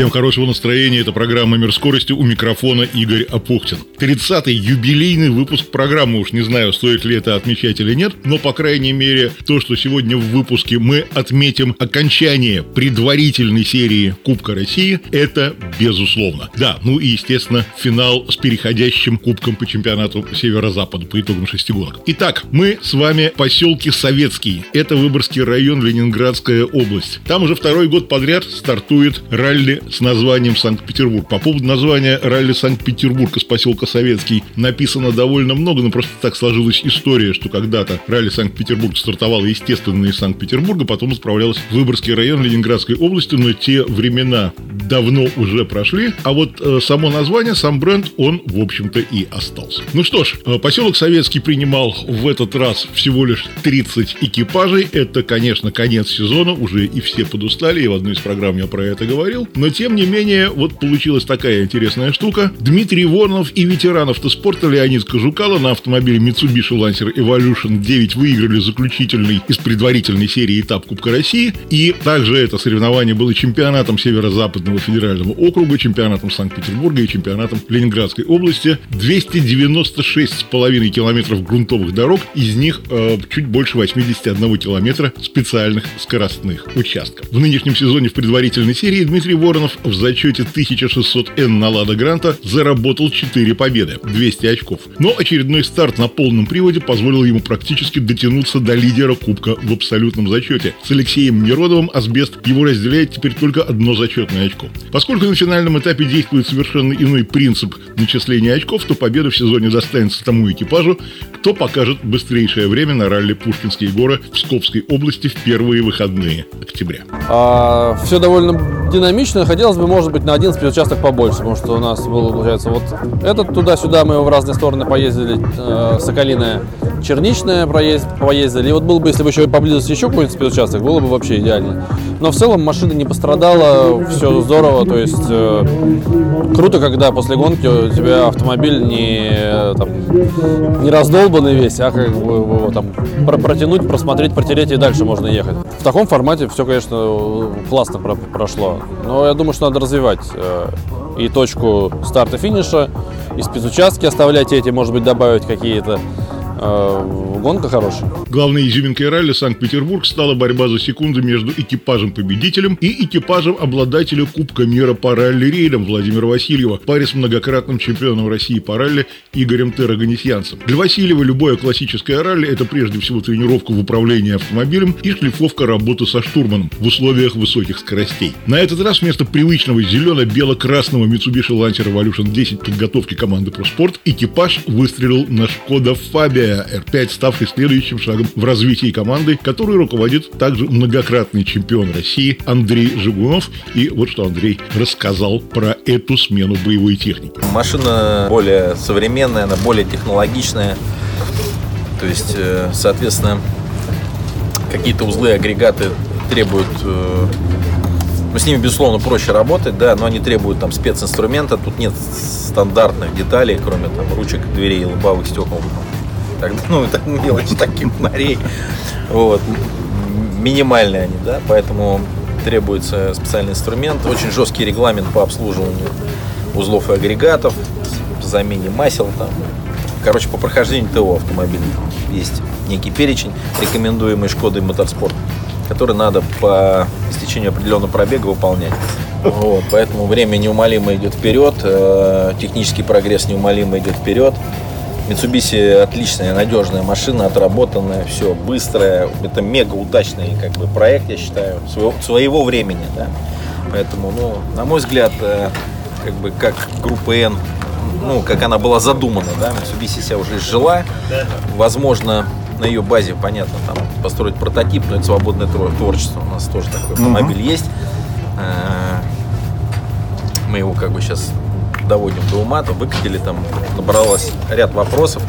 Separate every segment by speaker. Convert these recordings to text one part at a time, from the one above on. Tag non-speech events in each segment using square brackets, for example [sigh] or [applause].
Speaker 1: Всем хорошего настроения. Это программа «Мир скорости». У микрофона Игорь Апухтин. 30-й юбилейный выпуск программы. Уж не знаю, стоит ли это отмечать или нет, но, по крайней мере, то, что сегодня в выпуске мы отметим окончание предварительной серии Кубка России, это безусловно. Да, ну и, естественно, финал с переходящим Кубком по чемпионату Северо-Запада по итогам шестигонок. Итак, мы с вами в поселке Советский. Это Выборгский район, Ленинградская область. Там уже второй год подряд стартует ралли с названием Санкт-Петербург. По поводу названия ралли Санкт-Петербург из поселка Советский написано довольно много, но просто так сложилась история, что когда-то ралли Санкт-Петербург стартовало, естественно, из Санкт-Петербурга, потом отправлялось в Выборгский район Ленинградской области, но те времена давно уже прошли, а вот э, само название, сам бренд, он, в общем-то, и остался. Ну что ж, э, поселок Советский принимал в этот раз всего лишь 30 экипажей. Это, конечно, конец сезона, уже и все подустали, и в одной из программ я про это говорил. Но тем не менее, вот получилась такая интересная штука. Дмитрий Воронов и ветеран автоспорта Леонид Кожукало на автомобиле Mitsubishi Lancer Evolution 9 выиграли заключительный из предварительной серии этап Кубка России. И также это соревнование было чемпионатом Северо-Западного федерального округа, чемпионатом Санкт-Петербурга и чемпионатом Ленинградской области. 296,5 километров грунтовых дорог, из них э, чуть больше 81 километра специальных скоростных участков. В нынешнем сезоне в предварительной серии Дмитрий Воронов в зачете 1600Н на Лада Гранта заработал 4 победы, 200 очков. Но очередной старт на полном приводе позволил ему практически дотянуться до лидера Кубка в абсолютном зачете. С Алексеем Неродовым Асбест его разделяет теперь только одно зачетное очко. Поскольку на финальном этапе действует совершенно иной принцип начисления очков, то победа в сезоне достанется тому экипажу, кто покажет быстрейшее время на ралли Пушкинские горы в Псковской области в первые выходные октября.
Speaker 2: А, все довольно динамично. Хотелось бы, может быть, на один спецучасток побольше, потому что у нас было, получается, вот этот туда-сюда мы в разные стороны поездили, э, Соколиная, Черничная проезд, поездили. И вот было бы, если бы еще поблизости еще какой-нибудь спецучасток, было бы вообще идеально. Но в целом машина не пострадала, все здорово, то есть э, круто, когда после гонки у тебя автомобиль не, э, там, не раздолбанный весь, а как бы его там протянуть, просмотреть, протереть и дальше можно ехать. В таком формате все, конечно, классно про прошло, но я думаю, что надо развивать э, и точку старта-финиша, и спецучастки оставлять эти, может быть, добавить какие-то. Э, гонка хорошая.
Speaker 1: Главной изюминкой ралли Санкт-Петербург стала борьба за секунды между экипажем-победителем и экипажем обладателя Кубка мира по ралли-рейдам Владимира Васильева, паре с многократным чемпионом России по ралли Игорем Тераганесьянцем. Для Васильева любое классическое ралли – это прежде всего тренировка в управлении автомобилем и шлифовка работы со штурманом в условиях высоких скоростей. На этот раз вместо привычного зелено-бело-красного Mitsubishi Lancer Evolution 10 подготовки команды ProSport экипаж выстрелил на Шкода Фабия R5, ставший следующим шагом в развитии команды, которой руководит также многократный чемпион России Андрей Жигунов. И вот что Андрей рассказал про эту смену боевой техники.
Speaker 3: Машина более современная, она более технологичная. То есть, э, соответственно, какие-то узлы, агрегаты требуют э, ну, с ними, безусловно, проще работать, да, но они требуют там специнструмента. Тут нет стандартных деталей, кроме там ручек, дверей, лобовых стекол так, ну, [laughs] это мелочи таких фонарей. Вот. Минимальные они, да, поэтому требуется специальный инструмент, очень жесткий регламент по обслуживанию узлов и агрегатов, замене масел там. Короче, по прохождению ТО автомобиля есть некий перечень, рекомендуемый Шкодой Моторспорт, который надо по истечению определенного пробега выполнять. Вот, поэтому время неумолимо идет вперед, э, технический прогресс неумолимо идет вперед. Mitsubishi отличная, надежная машина, отработанная, все быстрая. Это мега удачный как бы, проект, я считаю, своего, своего времени. Да? Поэтому, ну, на мой взгляд, э, как бы как группа N, ну, как она была задумана, да, Mitsubishi себя уже изжила. Возможно, на ее базе, понятно, там построить прототип, но это свободное творчество. У нас тоже такой автомобиль uh-huh. есть. Э, мы его как бы сейчас доводим до ума, то выкатили, там набралось ряд вопросов,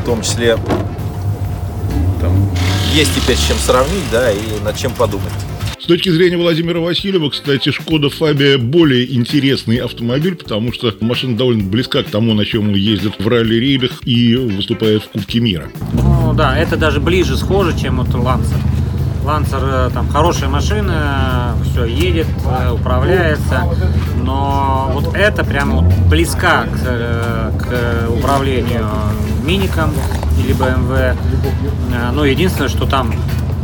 Speaker 3: в том числе там, есть теперь с чем сравнить, да, и над чем подумать.
Speaker 1: точки зрения Владимира Васильева, кстати, Шкода Фабия более интересный автомобиль, потому что машина довольно близка к тому, на чем он ездит в ралли-рейдах и выступает в Кубке мира.
Speaker 4: Ну да, это даже ближе схоже, чем вот Лансер. Лансер э, там хорошая машина, все едет, э, управляется, но вот это прямо вот близка к, э, к управлению миником или BMW. Но единственное, что там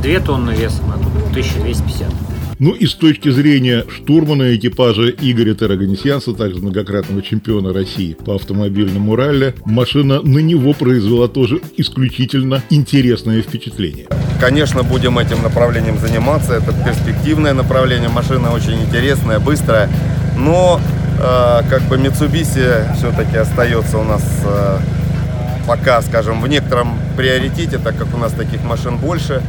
Speaker 4: 2 тонны весом, а тут 1250.
Speaker 1: Ну и с точки зрения штурмана экипажа Игоря Тераганесянца, также многократного чемпиона России по автомобильному ралли, машина на него произвела тоже исключительно интересное впечатление.
Speaker 5: Конечно, будем этим направлением заниматься. Это перспективное направление. Машина очень интересная, быстрая. Но э, как бы Mitsubishi все-таки остается у нас э, пока, скажем, в некотором приоритете, так как у нас таких машин больше.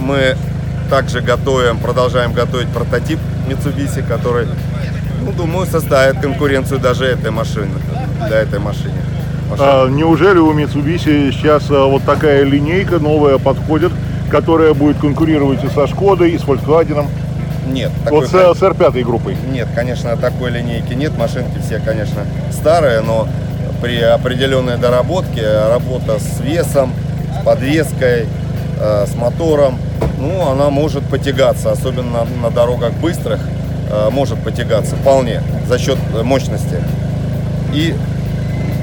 Speaker 5: Мы также готовим, продолжаем готовить прототип Mitsubishi, который, ну, думаю, составит конкуренцию даже этой машины, для этой машины.
Speaker 1: А, неужели у Mitsubishi сейчас а, вот такая линейка новая подходит, которая будет конкурировать и со Шкодой, и с Volkswagen?
Speaker 5: Нет.
Speaker 1: Вот такой, с, с R5 группой?
Speaker 5: Нет, конечно, такой линейки нет. Машинки все, конечно, старые, но при определенной доработке, работа с весом, с подвеской, э, с мотором, ну, она может потягаться, особенно на, дорогах быстрых, э, может потягаться вполне за счет мощности. И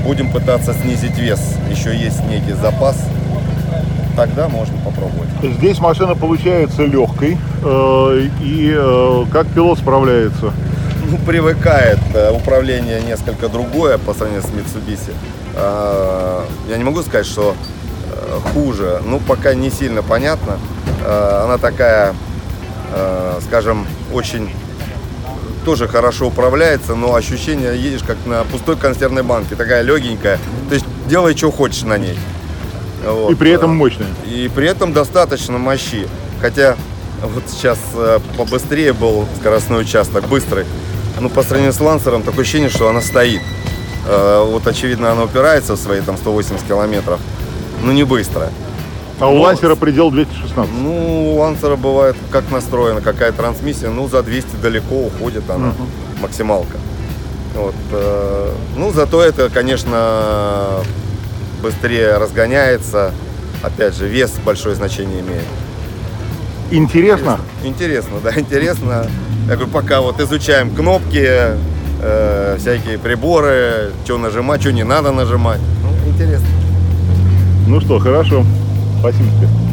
Speaker 5: будем пытаться снизить вес. Еще есть некий запас. Тогда можно попробовать.
Speaker 1: Здесь машина получается легкой. Э, и э, как пилот справляется?
Speaker 5: Ну, привыкает. Э, управление несколько другое по сравнению с Mitsubishi. Э, я не могу сказать, что э, хуже. Ну, пока не сильно понятно. Э, она такая, э, скажем, очень тоже хорошо управляется, но ощущение едешь как на пустой консервной банке, такая легенькая. То есть делай, что хочешь на ней.
Speaker 1: Вот. И при этом мощная.
Speaker 5: И при этом достаточно мощи. Хотя вот сейчас э, побыстрее был скоростной участок, быстрый. Ну, по сравнению с лансером, такое ощущение, что она стоит. Вот, очевидно, она упирается в свои там 180 километров, но не быстро.
Speaker 1: А у Лансера предел 216?
Speaker 5: Ну, у Лансера бывает как настроена, какая трансмиссия, ну, за 200 далеко уходит она, угу. максималка. Вот, э, ну, зато это, конечно, быстрее разгоняется. Опять же, вес большое значение имеет.
Speaker 1: Интересно?
Speaker 5: Интересно, да, интересно. Я говорю, пока вот изучаем кнопки, э, всякие приборы, что нажимать, что не надо нажимать. Ну, интересно.
Speaker 1: Ну что, хорошо. Спасибо тебе.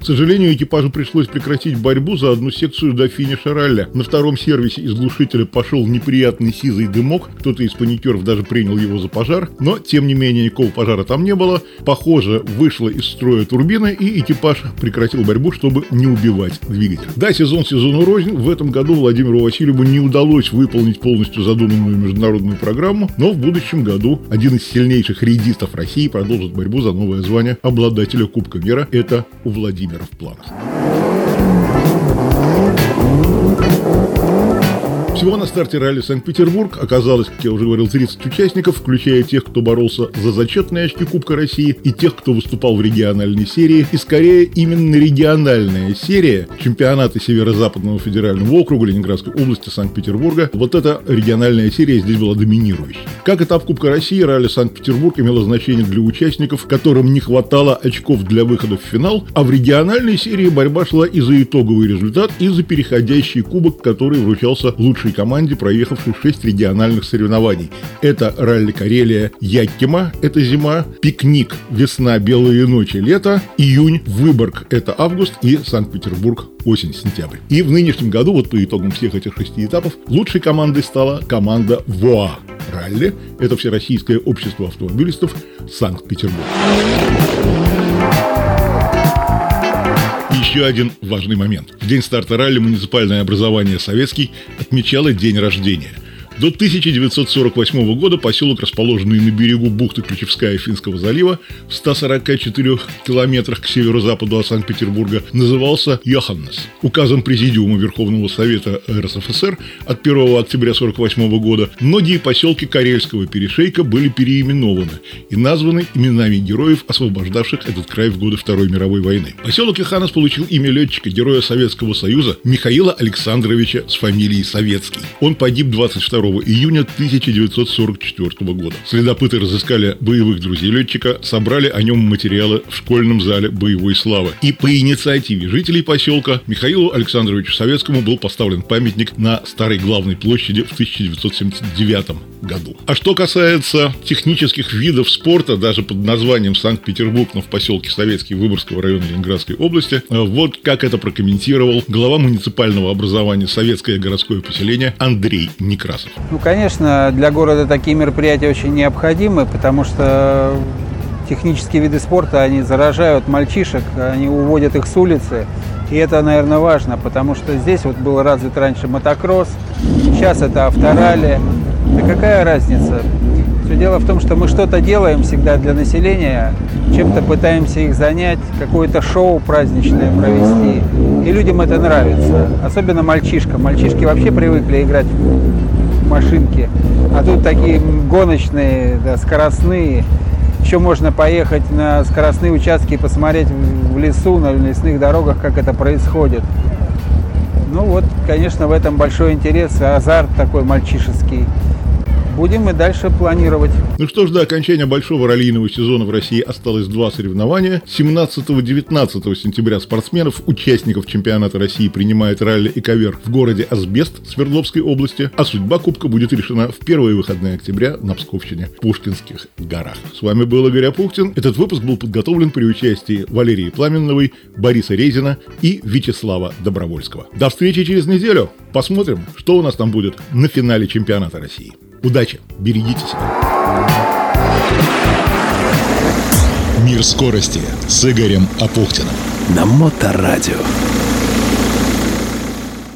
Speaker 1: К сожалению, экипажу пришлось прекратить борьбу за одну секцию до финиша ралли. На втором сервисе из глушителя пошел неприятный сизый дымок. Кто-то из паникеров даже принял его за пожар. Но, тем не менее, никакого пожара там не было. Похоже, вышла из строя турбина, и экипаж прекратил борьбу, чтобы не убивать двигатель. Да, сезон сезону рознь. В этом году Владимиру Васильеву не удалось выполнить полностью задуманную международную программу, но в будущем году один из сильнейших рейдистов России продолжит борьбу за новое звание обладателя Кубка мира. Это у Владимира Владимира в планах. Всего на старте ралли Санкт-Петербург оказалось, как я уже говорил, 30 участников, включая тех, кто боролся за зачетные очки Кубка России и тех, кто выступал в региональной серии. И скорее именно региональная серия чемпионата Северо-Западного федерального округа Ленинградской области Санкт-Петербурга. Вот эта региональная серия здесь была доминирующей. Как этап Кубка России, ралли Санкт-Петербург имело значение для участников, которым не хватало очков для выхода в финал, а в региональной серии борьба шла и за итоговый результат, и за переходящий кубок, который вручался лучшей лучшей команде, проехавшей 6 региональных соревнований. Это ралли Карелия Якима, это зима, пикник, весна, белые ночи, лето, июнь, Выборг, это август и Санкт-Петербург, осень-сентябрь. И в нынешнем году, вот по итогам всех этих шести этапов, лучшей командой стала команда ВОА. Ралли – это Всероссийское общество автомобилистов Санкт-Петербург. Еще один важный момент. В день старта ралли муниципальное образование «Советский» отмечало день рождения. До 1948 года поселок, расположенный на берегу бухты Ключевская Финского залива, в 144 километрах к северо-западу от Санкт-Петербурга, назывался Йоханнес. Указом Президиума Верховного Совета РСФСР от 1 октября 1948 года многие поселки Карельского перешейка были переименованы и названы именами героев, освобождавших этот край в годы Второй мировой войны. Поселок Йоханнес получил имя летчика, героя Советского Союза Михаила Александровича с фамилией Советский. Он погиб 22 июня 1944 года. Следопыты разыскали боевых друзей летчика, собрали о нем материалы в школьном зале боевой славы. И по инициативе жителей поселка Михаилу Александровичу Советскому был поставлен памятник на Старой главной площади в 1979 году. А что касается технических видов спорта, даже под названием Санкт-Петербург, но в поселке Советский Выборгского района Ленинградской области, вот как это прокомментировал глава муниципального образования Советское городское поселение Андрей Некрасов.
Speaker 6: Ну, конечно, для города такие мероприятия очень необходимы, потому что технические виды спорта, они заражают мальчишек, они уводят их с улицы. И это, наверное, важно, потому что здесь вот был развит раньше мотокросс, сейчас это авторали. Да какая разница? Все дело в том, что мы что-то делаем всегда для населения, чем-то пытаемся их занять, какое-то шоу праздничное провести. И людям это нравится. Особенно мальчишкам. Мальчишки вообще привыкли играть машинки. А тут такие гоночные, да, скоростные. Еще можно поехать на скоростные участки и посмотреть в лесу, на лесных дорогах, как это происходит. Ну вот, конечно, в этом большой интерес, азарт такой мальчишеский будем и дальше планировать.
Speaker 1: Ну что ж, до окончания большого раллийного сезона в России осталось два соревнования. 17-19 сентября спортсменов, участников чемпионата России принимает ралли и ковер в городе Асбест Свердловской области, а судьба Кубка будет решена в первые выходные октября на Псковщине, Пушкинских горах. С вами был Игорь Апухтин. Этот выпуск был подготовлен при участии Валерии Пламенновой, Бориса Резина и Вячеслава Добровольского. До встречи через неделю. Посмотрим, что у нас там будет на финале чемпионата России. Удачи, берегите себя.
Speaker 7: Мир скорости с Игорем Апухтиным. На Моторадио.